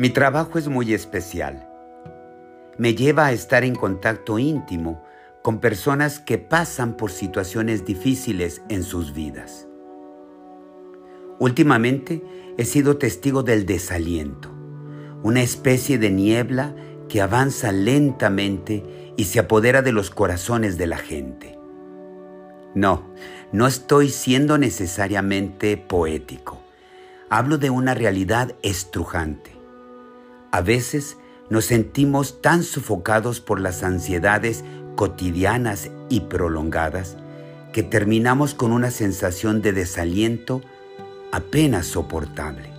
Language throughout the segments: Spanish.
Mi trabajo es muy especial. Me lleva a estar en contacto íntimo con personas que pasan por situaciones difíciles en sus vidas. Últimamente he sido testigo del desaliento, una especie de niebla que avanza lentamente y se apodera de los corazones de la gente. No, no estoy siendo necesariamente poético. Hablo de una realidad estrujante. A veces nos sentimos tan sofocados por las ansiedades cotidianas y prolongadas que terminamos con una sensación de desaliento apenas soportable.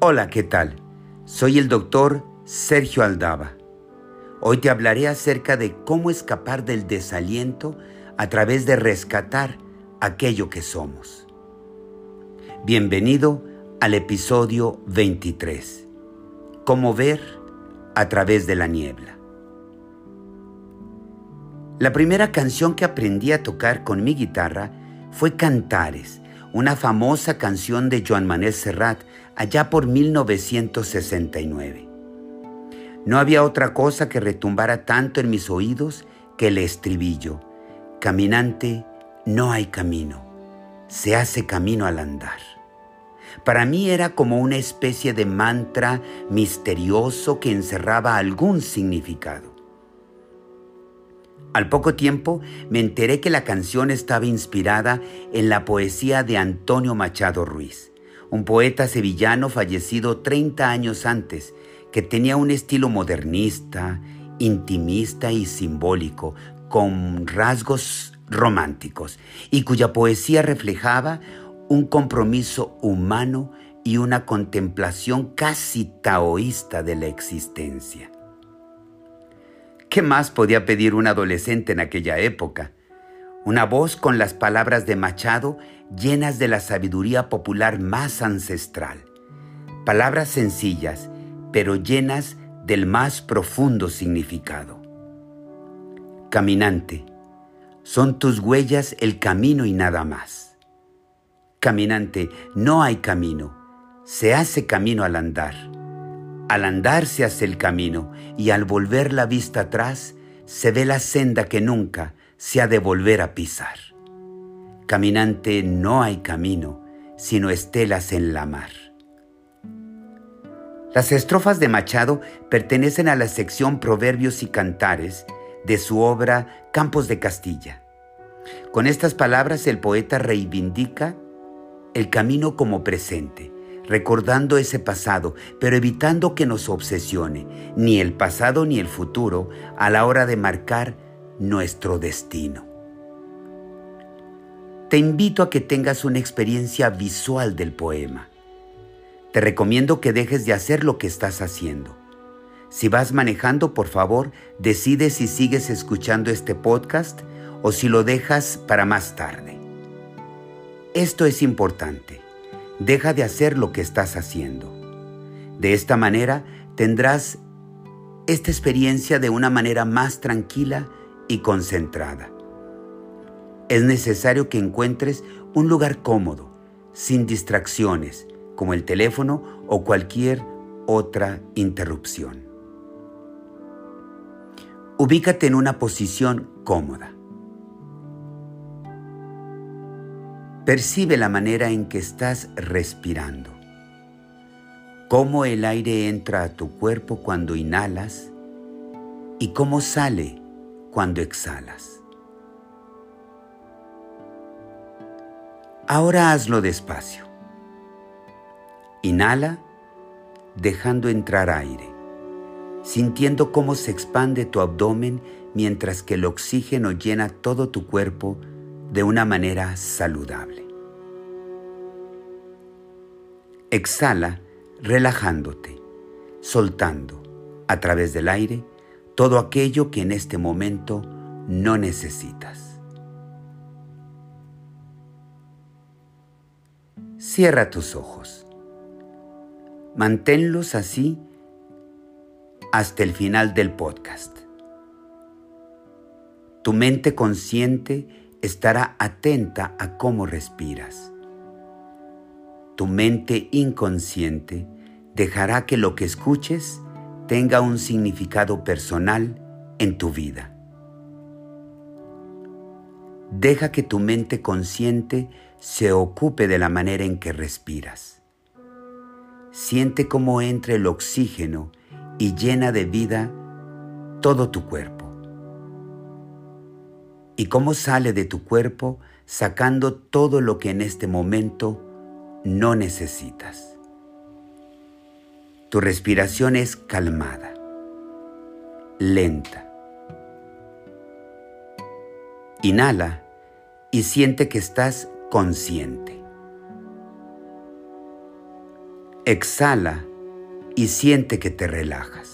Hola, ¿qué tal? Soy el doctor Sergio Aldaba. Hoy te hablaré acerca de cómo escapar del desaliento a través de rescatar aquello que somos. Bienvenido al episodio 23. Cómo ver a través de la niebla. La primera canción que aprendí a tocar con mi guitarra fue Cantares, una famosa canción de Joan Manuel Serrat allá por 1969. No había otra cosa que retumbara tanto en mis oídos que el estribillo. Caminante, no hay camino, se hace camino al andar. Para mí era como una especie de mantra misterioso que encerraba algún significado. Al poco tiempo me enteré que la canción estaba inspirada en la poesía de Antonio Machado Ruiz, un poeta sevillano fallecido 30 años antes, que tenía un estilo modernista, intimista y simbólico, con rasgos románticos, y cuya poesía reflejaba un compromiso humano y una contemplación casi taoísta de la existencia. ¿Qué más podía pedir un adolescente en aquella época? Una voz con las palabras de Machado llenas de la sabiduría popular más ancestral. Palabras sencillas, pero llenas del más profundo significado. Caminante, son tus huellas el camino y nada más. Caminante, no hay camino, se hace camino al andar. Al andar se hace el camino y al volver la vista atrás se ve la senda que nunca se ha de volver a pisar. Caminante, no hay camino, sino estelas en la mar. Las estrofas de Machado pertenecen a la sección Proverbios y Cantares de su obra Campos de Castilla. Con estas palabras el poeta reivindica el camino como presente, recordando ese pasado, pero evitando que nos obsesione ni el pasado ni el futuro a la hora de marcar nuestro destino. Te invito a que tengas una experiencia visual del poema. Te recomiendo que dejes de hacer lo que estás haciendo. Si vas manejando, por favor, decide si sigues escuchando este podcast o si lo dejas para más tarde. Esto es importante. Deja de hacer lo que estás haciendo. De esta manera tendrás esta experiencia de una manera más tranquila y concentrada. Es necesario que encuentres un lugar cómodo, sin distracciones, como el teléfono o cualquier otra interrupción. Ubícate en una posición cómoda. Percibe la manera en que estás respirando. Cómo el aire entra a tu cuerpo cuando inhalas y cómo sale cuando exhalas. Ahora hazlo despacio. Inhala dejando entrar aire, sintiendo cómo se expande tu abdomen mientras que el oxígeno llena todo tu cuerpo de una manera saludable. Exhala relajándote, soltando a través del aire todo aquello que en este momento no necesitas. Cierra tus ojos. Manténlos así hasta el final del podcast. Tu mente consciente estará atenta a cómo respiras. Tu mente inconsciente dejará que lo que escuches tenga un significado personal en tu vida. Deja que tu mente consciente se ocupe de la manera en que respiras. Siente cómo entra el oxígeno y llena de vida todo tu cuerpo. Y cómo sale de tu cuerpo sacando todo lo que en este momento no necesitas. Tu respiración es calmada, lenta. Inhala y siente que estás consciente. Exhala y siente que te relajas.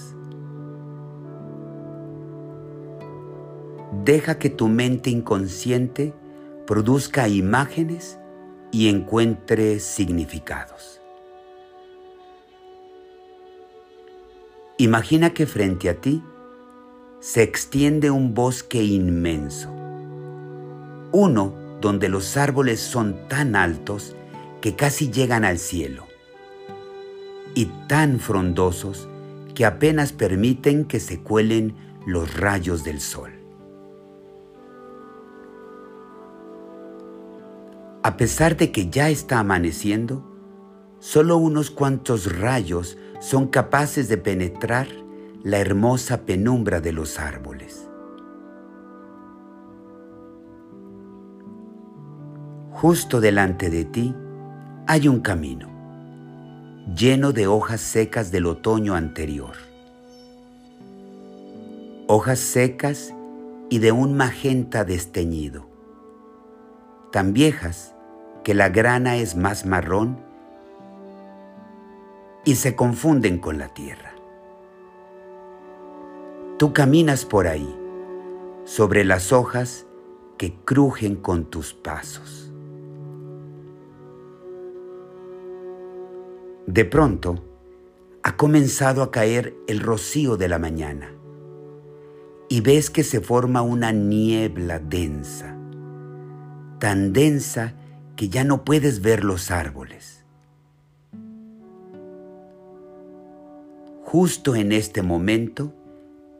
Deja que tu mente inconsciente produzca imágenes y encuentre significados. Imagina que frente a ti se extiende un bosque inmenso, uno donde los árboles son tan altos que casi llegan al cielo y tan frondosos que apenas permiten que se cuelen los rayos del sol. A pesar de que ya está amaneciendo, solo unos cuantos rayos son capaces de penetrar la hermosa penumbra de los árboles. Justo delante de ti hay un camino, lleno de hojas secas del otoño anterior. Hojas secas y de un magenta desteñido, tan viejas que la grana es más marrón y se confunden con la tierra. Tú caminas por ahí, sobre las hojas que crujen con tus pasos. De pronto, ha comenzado a caer el rocío de la mañana y ves que se forma una niebla densa, tan densa que ya no puedes ver los árboles. Justo en este momento,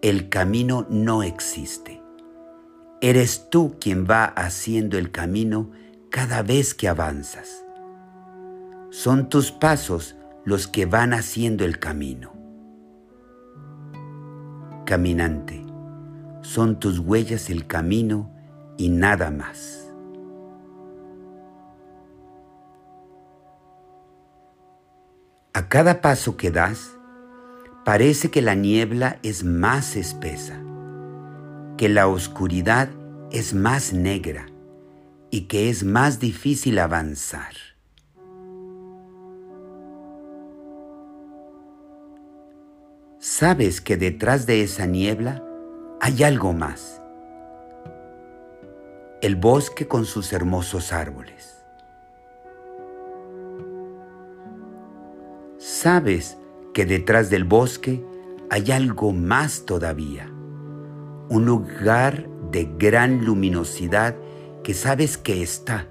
el camino no existe. Eres tú quien va haciendo el camino cada vez que avanzas. Son tus pasos los que van haciendo el camino. Caminante, son tus huellas el camino y nada más. A cada paso que das, parece que la niebla es más espesa, que la oscuridad es más negra y que es más difícil avanzar. sabes que detrás de esa niebla hay algo más. El bosque con sus hermosos árboles. Sabes que detrás del bosque hay algo más todavía. Un lugar de gran luminosidad que sabes que está,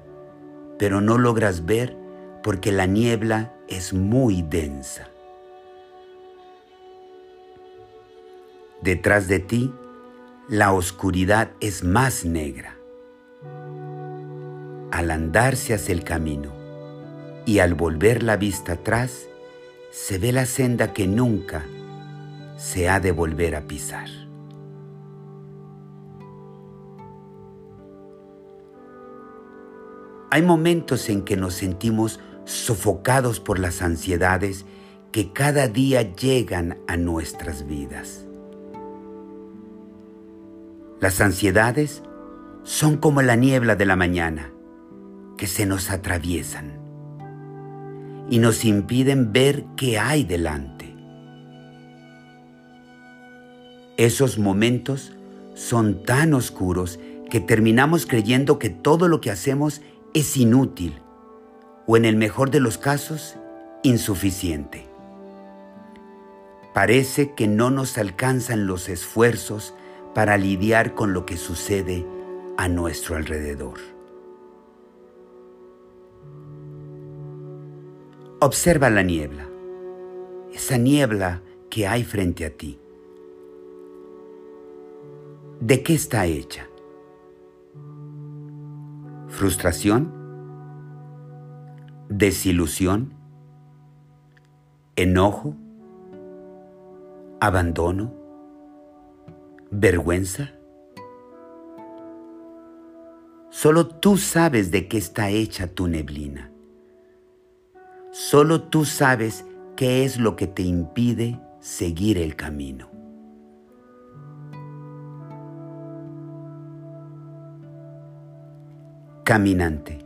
pero no logras ver porque la niebla es muy densa. Detrás de ti, la oscuridad es más negra. Al andarse hacia el camino y al volver la vista atrás, se ve la senda que nunca se ha de volver a pisar. Hay momentos en que nos sentimos sofocados por las ansiedades que cada día llegan a nuestras vidas. Las ansiedades son como la niebla de la mañana que se nos atraviesan y nos impiden ver qué hay delante. Esos momentos son tan oscuros que terminamos creyendo que todo lo que hacemos es inútil o en el mejor de los casos, insuficiente. Parece que no nos alcanzan los esfuerzos para lidiar con lo que sucede a nuestro alrededor. Observa la niebla. esa niebla que hay frente a ti. ¿De qué está hecha? ¿Frustración? ¿Desilusión? ¿Enojo? ¿Abandono? ¿Vergüenza? Solo tú sabes de qué está hecha tu neblina. Solo tú sabes qué es lo que te impide seguir el camino. Caminante,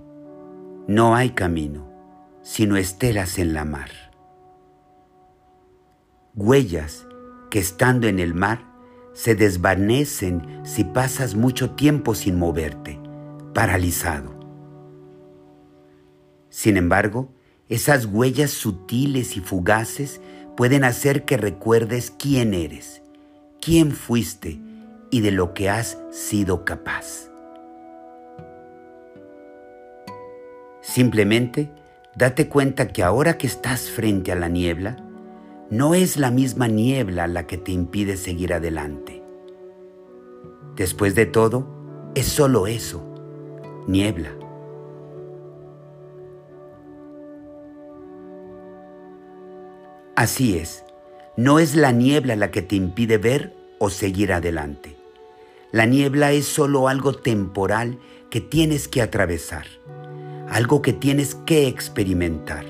no hay camino, sino estelas en la mar. Huellas que estando en el mar se desvanecen si pasas mucho tiempo sin moverte, paralizado. Sin embargo, esas huellas sutiles y fugaces pueden hacer que recuerdes quién eres, quién fuiste y de lo que has sido capaz. Simplemente date cuenta que ahora que estás frente a la niebla, no es la misma niebla la que te impide seguir adelante. Después de todo, es solo eso, niebla. Así es, no es la niebla la que te impide ver o seguir adelante. La niebla es solo algo temporal que tienes que atravesar, algo que tienes que experimentar,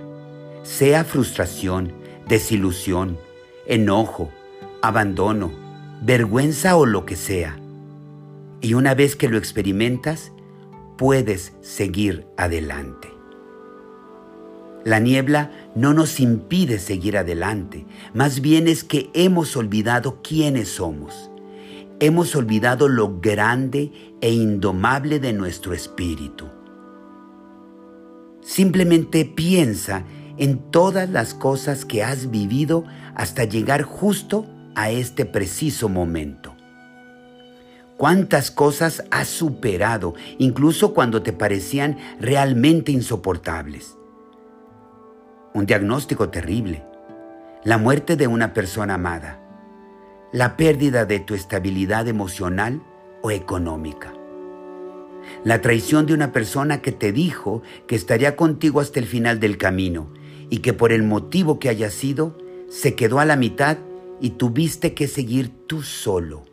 sea frustración, desilusión, enojo, abandono, vergüenza o lo que sea. Y una vez que lo experimentas, puedes seguir adelante. La niebla no nos impide seguir adelante, más bien es que hemos olvidado quiénes somos. Hemos olvidado lo grande e indomable de nuestro espíritu. Simplemente piensa en todas las cosas que has vivido hasta llegar justo a este preciso momento. ¿Cuántas cosas has superado, incluso cuando te parecían realmente insoportables? Un diagnóstico terrible, la muerte de una persona amada, la pérdida de tu estabilidad emocional o económica, la traición de una persona que te dijo que estaría contigo hasta el final del camino y que por el motivo que haya sido, se quedó a la mitad y tuviste que seguir tú solo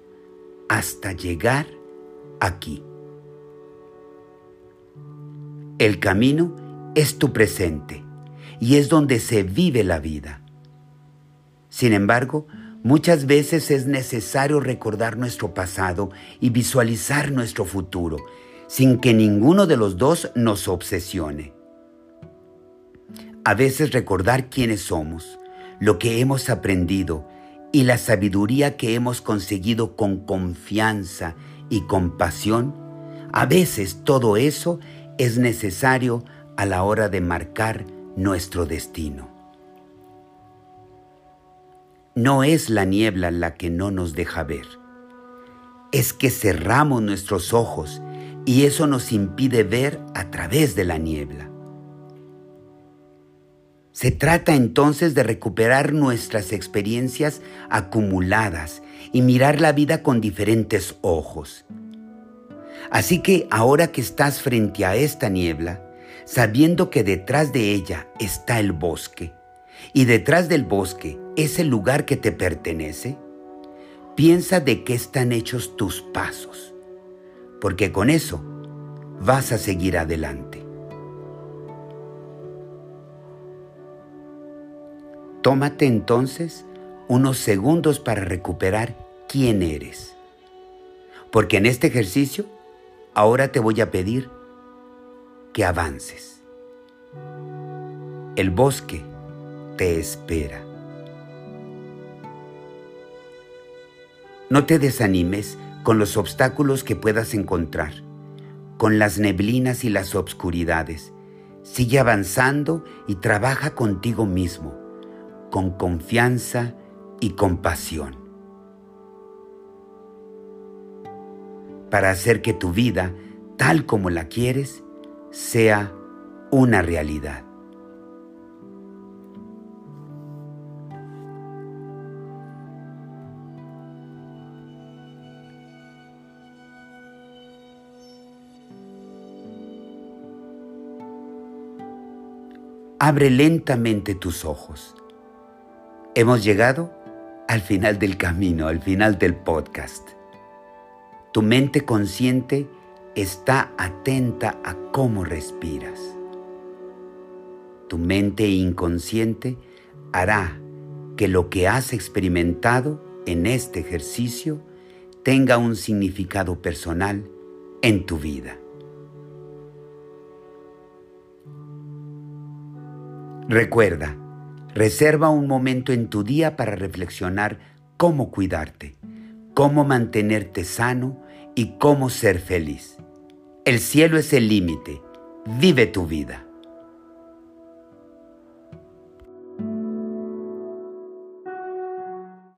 hasta llegar aquí. El camino es tu presente y es donde se vive la vida. Sin embargo, muchas veces es necesario recordar nuestro pasado y visualizar nuestro futuro, sin que ninguno de los dos nos obsesione. A veces recordar quiénes somos, lo que hemos aprendido y la sabiduría que hemos conseguido con confianza y compasión, a veces todo eso es necesario a la hora de marcar nuestro destino. No es la niebla la que no nos deja ver, es que cerramos nuestros ojos y eso nos impide ver a través de la niebla. Se trata entonces de recuperar nuestras experiencias acumuladas y mirar la vida con diferentes ojos. Así que ahora que estás frente a esta niebla, sabiendo que detrás de ella está el bosque, y detrás del bosque es el lugar que te pertenece, piensa de qué están hechos tus pasos, porque con eso vas a seguir adelante. Tómate entonces unos segundos para recuperar quién eres, porque en este ejercicio ahora te voy a pedir avances. El bosque te espera. No te desanimes con los obstáculos que puedas encontrar, con las neblinas y las obscuridades. Sigue avanzando y trabaja contigo mismo, con confianza y compasión. Para hacer que tu vida, tal como la quieres, sea una realidad. Abre lentamente tus ojos. Hemos llegado al final del camino, al final del podcast. Tu mente consciente está atenta a cómo respiras. Tu mente inconsciente hará que lo que has experimentado en este ejercicio tenga un significado personal en tu vida. Recuerda, reserva un momento en tu día para reflexionar cómo cuidarte, cómo mantenerte sano y cómo ser feliz. El cielo es el límite. Vive tu vida.